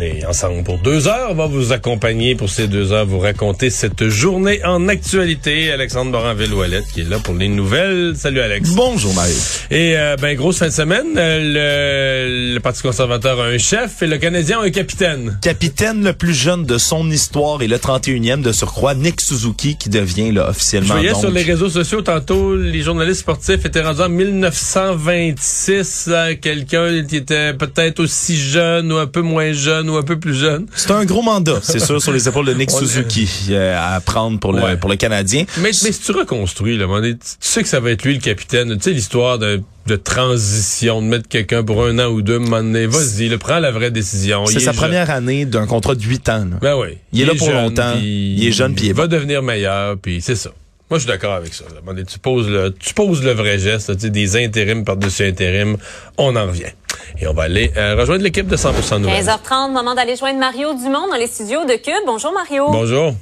on est ensemble pour deux heures. On va vous accompagner pour ces deux heures, vous raconter cette journée en actualité. Alexandre Morin-Villouellette qui est là pour les nouvelles. Salut Alex. Bonjour Marie. Et euh, ben grosse fin de semaine. Euh, le, le, Parti conservateur a un chef et le Canadien a un capitaine. Capitaine le plus jeune de son histoire et le 31e de surcroît, Nick Suzuki qui devient là, officiellement. Je voyais donc... sur les réseaux sociaux tantôt, les journalistes sportifs étaient rendus en 1926. Quelqu'un qui était peut-être aussi jeune ou un peu moins jeune ou un peu plus jeune. C'est un gros mandat, c'est sûr, sur les épaules de Nick Suzuki euh, à prendre pour le, Ouais. pour le Canadien. Mais, mais si tu reconstruis, là, tu sais que ça va être lui le capitaine. Tu sais l'histoire de, de transition, de mettre quelqu'un pour un an ou deux, à un moment donné, vas-y, le prends la vraie décision. C'est sa jeune. première année d'un contrat de 8 ans. là. Ben oui. Il est là pour jeune, longtemps. puis Il est jeune, puis il va devenir meilleur, puis c'est ça. Moi, je suis d'accord avec ça. là. Tu poses le, tu poses le vrai geste, là, des intérims par-dessus intérims, on en revient. Et on va aller euh, rejoindre l'équipe de 100% Nouvelles. 15h30, moment d'aller joindre Mario Dumont dans les studios de Cube. Bonjour Mario. Bonjour.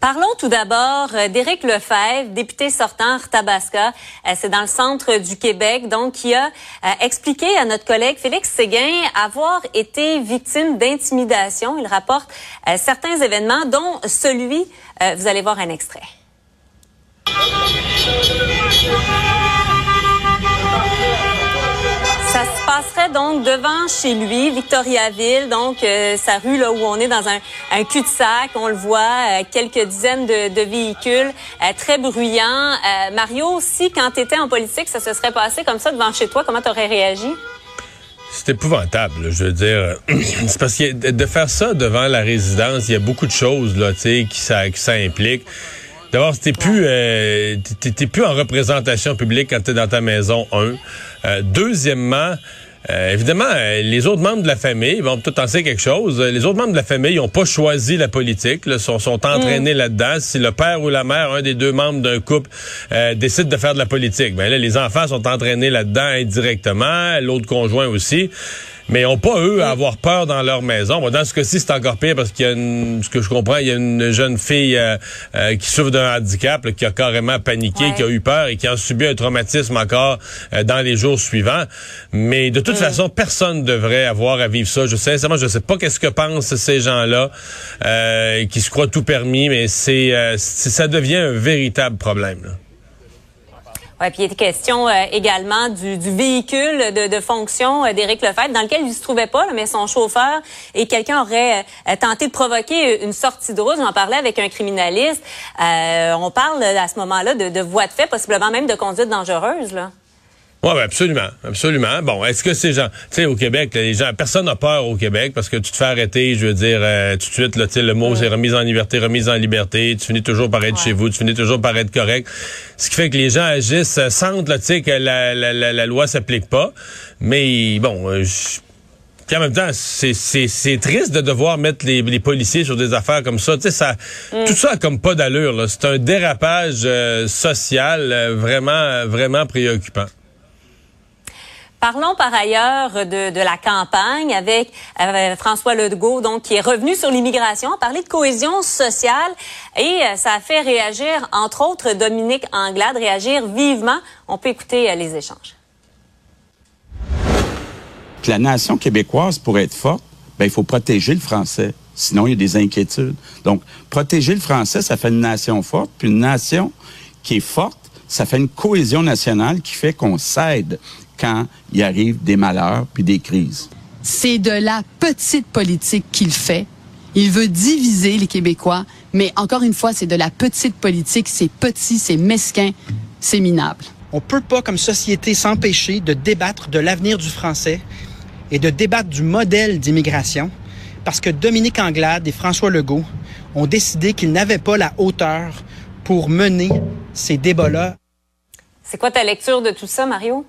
Parlons tout d'abord euh, d'Éric Lefebvre, député sortant Tabasca. Euh, C'est dans le centre du Québec, donc qui a expliqué à notre collègue Félix Séguin avoir été victime d'intimidation. Il rapporte certains événements, dont celui, vous allez voir un extrait. Donc devant chez lui, Victoriaville, donc euh, sa rue là où on est dans un, cul-de-sac, on le voit, euh, quelques dizaines de, véhicules, euh, très bruyants. Mario, si quand tu étais en politique, ça se serait passé comme ça devant chez toi, comment tu aurais réagi? C'est épouvantable, je veux dire. C'est parce que de faire ça devant la résidence, il y a beaucoup de choses là, qui ça, qui ça implique. D'abord, t'es plus, plus en représentation publique quand t'es dans ta maison. Un. Deuxièmement. Euh, évidemment, euh, les autres membres de la famille vont peut-être en dire quelque chose. Euh, Les autres membres de la famille n'ont pas choisi la politique, là, sont, sont entraînés là-dedans. Si le père ou la mère, un des deux membres d'un couple, euh, décide de faire de la politique, ben là, les enfants sont entraînés là-dedans indirectement, l'autre conjoint aussi. Mais ils n'ont pas, eux, à avoir peur dans leur maison. Bon, dans ce cas-ci, c'est encore pire parce qu'il y a une, ce que je comprends, il y a une jeune fille euh, euh, qui souffre d'un handicap, là, qui a carrément paniqué, Ouais. qui a eu peur et qui a subi un traumatisme encore euh, dans les jours suivants. Mais de toute façon, personne ne devrait avoir à vivre ça. Je sais, sincèrement, je sais pas qu'est-ce que pensent ces gens-là euh, qui se croient tout permis, mais c'est, euh, c'est- ça devient un véritable problème. là. Ouais, puis il était question euh, également du, du véhicule de, fonction euh, d'Éric Lefebvre, dans lequel il se trouvait pas, mais son chauffeur et quelqu'un aurait euh, tenté de provoquer une sortie de route. J'en parlais avec un criminaliste. Euh, on parle euh, à ce moment-là de, de voie de fait, possiblement même de conduite dangereuse. Là. Oui, ben absolument, absolument. Bon, est-ce que ces gens, tu sais, au Québec, là, les gens, personne n'a peur au Québec parce que tu te fais arrêter, je veux dire, euh, tout de suite, là, le mot c'est remise en liberté, remise en liberté. Tu finis toujours par être Ouais. chez vous, tu finis toujours par être correct. Ce qui fait que les gens agissent, euh, sentent, là, tu sais, que la, la, la, la loi s'applique pas. Mais bon. euh, puis en même temps, c'est, triste de devoir mettre les, les policiers sur des affaires comme ça. Tu sais, ça, tout ça a comme pas d'allure. Là. C'est un dérapage euh, social euh, vraiment, euh, vraiment préoccupant. Parlons par ailleurs de, la campagne avec euh, François Legault, donc qui est revenu sur l'immigration, a parlé de cohésion sociale et euh, ça a fait réagir, entre autres, Dominique Anglade, réagir vivement. On peut écouter euh, les échanges. la nation québécoise, pour être forte, ben, il faut protéger le français. Sinon, il y a des inquiétudes. Donc, protéger le français, ça fait une nation forte. Puis une nation qui est forte, ça fait une cohésion nationale qui fait qu'on s'aide quand il arrive des malheurs puis des crises. c'est de la petite politique qu'il fait. Il veut diviser les Québécois, mais encore une fois, c'est de la petite politique. C'est petit, c'est mesquin, c'est minable. On peut pas, comme société, s'empêcher de débattre de l'avenir du français et de débattre du modèle d'immigration parce que Dominique Anglade et François Legault ont décidé qu'ils n'avaient pas la hauteur pour mener ces débats-là. C'est quoi ta lecture de tout ça, Mario?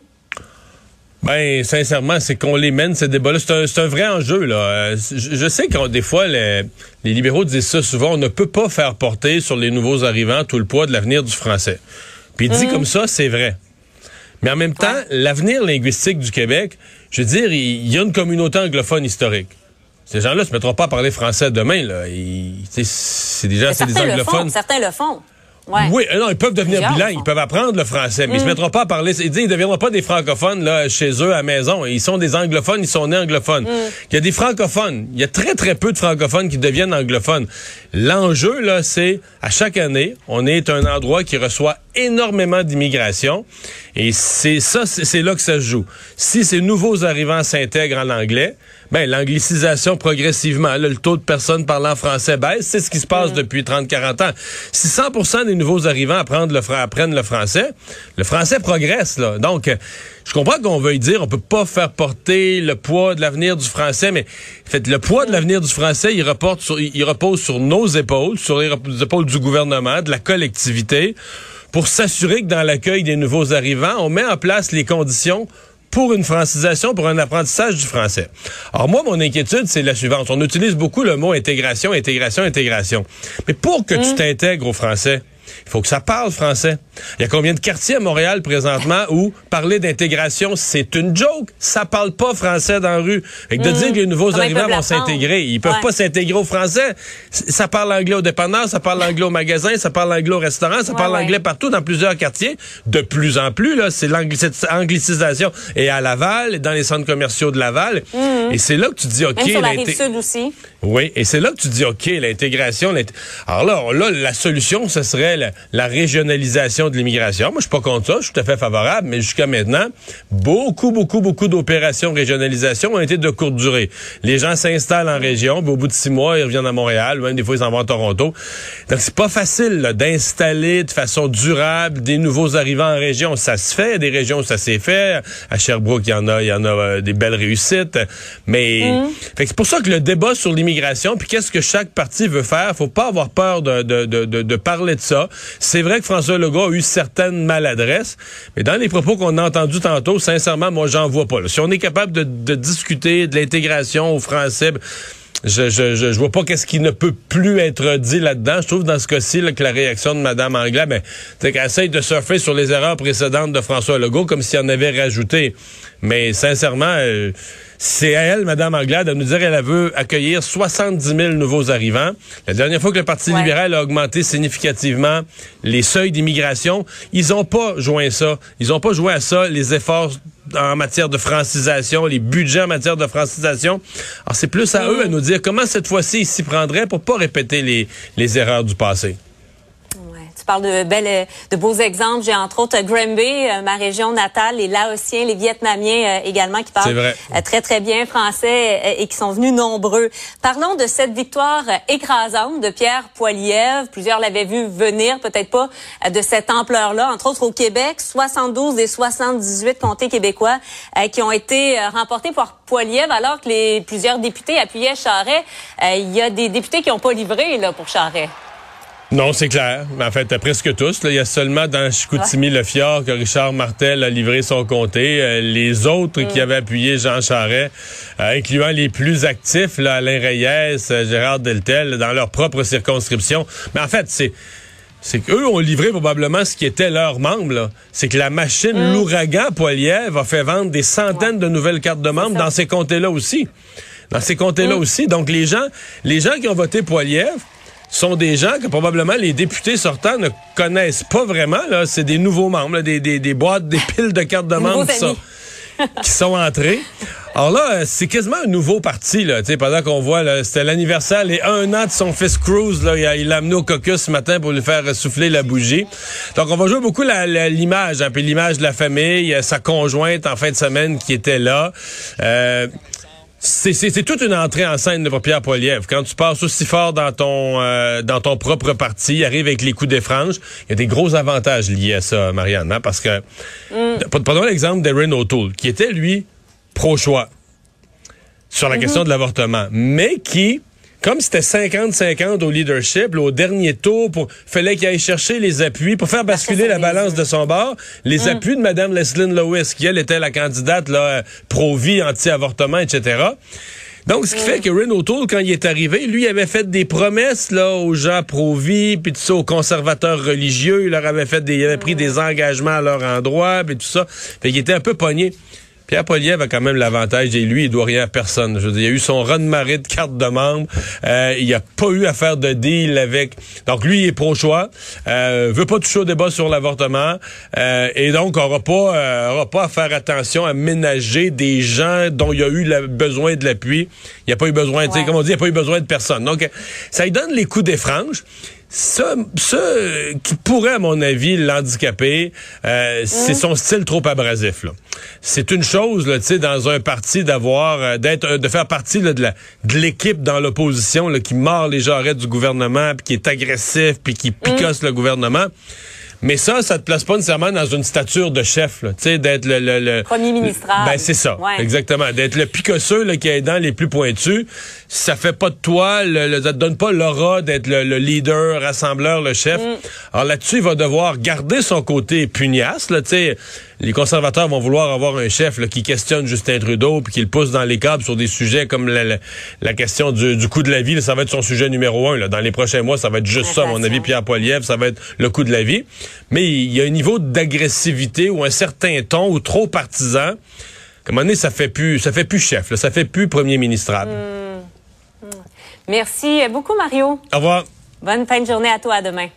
Ben, sincèrement, c'est qu'on les mène, ces débats-là. C'est un, c'est un vrai enjeu, là. Euh, Je, je sais que des fois, les, les libéraux disent ça souvent, on ne peut pas faire porter sur les nouveaux arrivants tout le poids de l'avenir du français. Puis dit comme ça, c'est vrai. Mais en même temps, l'avenir linguistique du Québec, je veux dire, il il y a une communauté anglophone historique. Ces gens-là se mettront pas à parler français demain, là. Ils- C'est des gens, Mais c'est des certains le font. anglophones. Certains le font. Ouais. Oui, euh, non, ils peuvent devenir Plusieurs bilingues, ils peuvent apprendre le français, mais ils se mettront pas à parler. Ils disent, ils deviendront pas des francophones là chez eux à la maison. Ils sont des anglophones, ils sont nés anglophones. Il y a des francophones, il y a très très peu de francophones qui deviennent anglophones. L'enjeu là, c'est à chaque année, on est un endroit qui reçoit énormément d'immigration et c'est ça, c'est là que ça se joue. Si ces nouveaux arrivants s'intègrent en anglais, ben l'anglicisation progressivement, là, le taux de personnes parlant français baisse, c'est ce qui se passe depuis 30-40 ans. Si 100% des nouveaux arrivants apprennent le, fra- apprennent le français, le français progresse là. Donc je comprends qu'on veuille dire on peut pas faire porter le poids de l'avenir du français, mais en fait, le poids de l'avenir du français, il, reporte sur, il repose sur nos épaules, sur les épaules du gouvernement, de la collectivité, pour s'assurer que dans l'accueil des nouveaux arrivants, on met en place les conditions pour une francisation, pour un apprentissage du français. Alors moi, mon inquiétude, c'est la suivante. On utilise beaucoup le mot intégration, intégration, intégration. Mais pour que tu t'intègres au français, il faut que ça parle français. Il y a combien de quartiers à Montréal présentement où parler d'intégration, c'est une joke? Ça parle pas français dans la rue. Fait que de dire que les nouveaux Comment arrivants vont s'intégrer, ils peuvent Ouais. pas s'intégrer au français. Ça parle anglais au dépanneur, ça parle anglais au magasin, ça parle anglais au restaurant, ça Ouais, parle ouais. anglais partout dans plusieurs quartiers. De plus en plus, là, c'est l'angli- cette anglicisation. Et à Laval, et dans les centres commerciaux de Laval. Et c'est là que tu te dis, OK, Même sur la l'inté- rive sud aussi. Oui, et c'est là que tu dis, OK, l'intégration. l'int- Alors là, là, la solution, ce serait la, la régionalisation de l'immigration. Moi, je suis pas contre ça, je suis tout à fait favorable, mais jusqu'à maintenant, beaucoup, beaucoup, beaucoup d'opérations de régionalisation ont été de courte durée. Les gens s'installent en région, puis au bout de six mois, ils reviennent à Montréal, ou même des fois, ils s'en vont à Toronto. Donc, c'est pas facile d'installer de façon durable des nouveaux arrivants en région. Ça se fait, des régions où ça s'est fait. À Sherbrooke, il y en a, il y en a euh, des belles réussites. Mais fait que c'est pour ça que le débat sur l'immigration, puis qu'est-ce que chaque parti veut faire, faut pas avoir peur de, parler de ça. C'est vrai que François Legault a eu certaines maladresses, mais dans les propos qu'on a entendus tantôt, sincèrement, moi, j'en vois pas. Si on est capable de, discuter de l'intégration au français, je, je, vois pas qu'est-ce qui ne peut plus être dit là-dedans. Je trouve dans ce cas-ci que la réaction de Mme Anglade, ben, c'est qu'elle essaye de surfer sur les erreurs précédentes de François Legault comme s'il en avait rajouté. Mais sincèrement, euh, c'est à elle, Mme Anglade, de nous dire qu'elle veut accueillir 70 000 nouveaux arrivants. La dernière fois que le Parti Ouais. libéral a augmenté significativement les seuils d'immigration, ils ont pas joint ça. Ils ont pas joué à ça les efforts en matière de francisation, les budgets en matière de francisation. Alors, c'est plus à eux à nous dire comment cette fois-ci ils s'y prendraient pour pas répéter les, les erreurs du passé. Parles de belles, de beaux exemples. J'ai entre autres Granby, euh, ma région natale, les Laotiens, les Vietnamiens euh, également qui parlent euh, très très bien français euh, et qui sont venus nombreux. Parlons de cette victoire euh, écrasante de Pierre Poilievre. Plusieurs l'avaient vu venir, peut-être pas euh, de cette ampleur-là. Entre autres au Québec, 72 des 78 comtés québécois euh, qui ont été euh, remportés par Poilievre, alors que les plusieurs députés appuyaient Charret. Euh, Il y a des députés qui n'ont pas livré là pour Charret. Non, c'est clair. En fait, presque tous. là. Il y a seulement dans Chicoutimi-le-Fjord que Richard Martel a livré son comté. Euh, les autres qui avaient appuyé Jean Charest, euh, incluant les plus actifs, là, Alain Reyes, euh, Gérard Deltel, dans leur propre circonscription. Mais en fait, c'est... C'est qu'eux ont livré probablement ce qui était leur membre. là. C'est que la machine l'ouragan Poilievre a fait vendre des centaines de nouvelles cartes de membres dans ces comtés-là aussi. Dans ces comtés-là aussi. Donc les gens, les gens qui ont voté Poilievre, sont des gens que probablement les députés sortants ne connaissent pas vraiment. Là, c'est des nouveaux membres, là, des, des, des boîtes, des piles de cartes de membres qui sont, qui sont entrés. Alors là, c'est quasiment un nouveau parti. Là, Tu sais, pendant qu'on voit, là, c'était l'anniversaire, les un an de son fils Cruz. Là, il l'a amené au caucus ce matin pour lui faire souffler la bougie. Donc, on va jouer beaucoup la- la- l'image, hein, puis l'image de la famille, euh, sa conjointe en fin de semaine qui était là. Euh, c'est, c'est, c'est toute une entrée en scène de Pierre Poilievre. Quand tu passes aussi fort dans ton euh, dans ton propre parti, arrive avec les coups des franges, il y a des gros avantages liés à ça, Marianne, hein, parce que prenons l'exemple d'Erin O'Toole, qui était lui pro-choix sur la question de l'avortement, mais qui comme c'était 50-50 au leadership, là, au dernier tour, pour fallait qu'il aille chercher les appuis pour faire basculer la balance de son bord, les Mm. appuis de Mme Leslyn Lewis, qui elle était la candidate là, pro-vie, anti-avortement, etc. Donc, ce qui fait que Ren O'Toole, quand il est arrivé, lui avait fait des promesses là aux gens pro-vie, puis tout ça, aux conservateurs religieux. Il leur avait fait des, il avait pris des engagements à leur endroit, puis tout ça. Fait qu'il était un peu pogné. Pierre Poliev a quand même l'avantage, et lui, il doit rien à personne. Je veux dire, il a eu son run de marée de carte de membre. Euh, il a pas eu à faire de deal avec... Donc, lui, il est pro-choix. Euh, veut pas toucher au débat sur l'avortement. Euh, et donc, aura pas, euh, aura pas à faire attention à ménager des gens dont il a eu la- besoin de l'appui. Il a pas eu besoin, tu sais, comme on dit, il a pas eu besoin de personne. Donc, ça lui donne les coups des franges. Euh, qui pourrait, à mon avis, l'handicaper, euh, c'est son style trop abrasif. C'est une chose, tu sais, dans un parti d'avoir, euh, d'être, euh, de faire partie là, de la, de l'équipe dans l'opposition qui mord les jarrets du gouvernement, puis qui est agressif, puis qui picosse le gouvernement. Mais ça, ça te place pas nécessairement dans une stature de chef, tu sais, d'être le, le, le- Premier ministrable. Ben c'est ça, Ouais. exactement. D'être le picosseux là, qui a les dents les plus pointues, ça fait pas de toi, le, le- ça te donne pas l'aura d'être le, le leader, rassembleur, le chef. Mm. Alors là-dessus, il va devoir garder son côté pugnace, là, tu sais. Les conservateurs vont vouloir avoir un chef là, qui questionne Justin Trudeau puis qui le pousse dans les câbles sur des sujets comme la, la- la question du, du coût de la vie. là, ça va être son sujet numéro un. Là. Dans les prochains mois, ça va être juste ça, à mon avis. Pierre Poilievre, ça va être le coût de la vie. Mais il y a un niveau d'agressivité ou un certain ton ou trop partisan. À un moment donné, ça fait plus, ça fait plus chef, là, ça fait plus premier ministrable. Merci beaucoup, Mario. Au revoir. Bonne fin de journée à toi. À demain.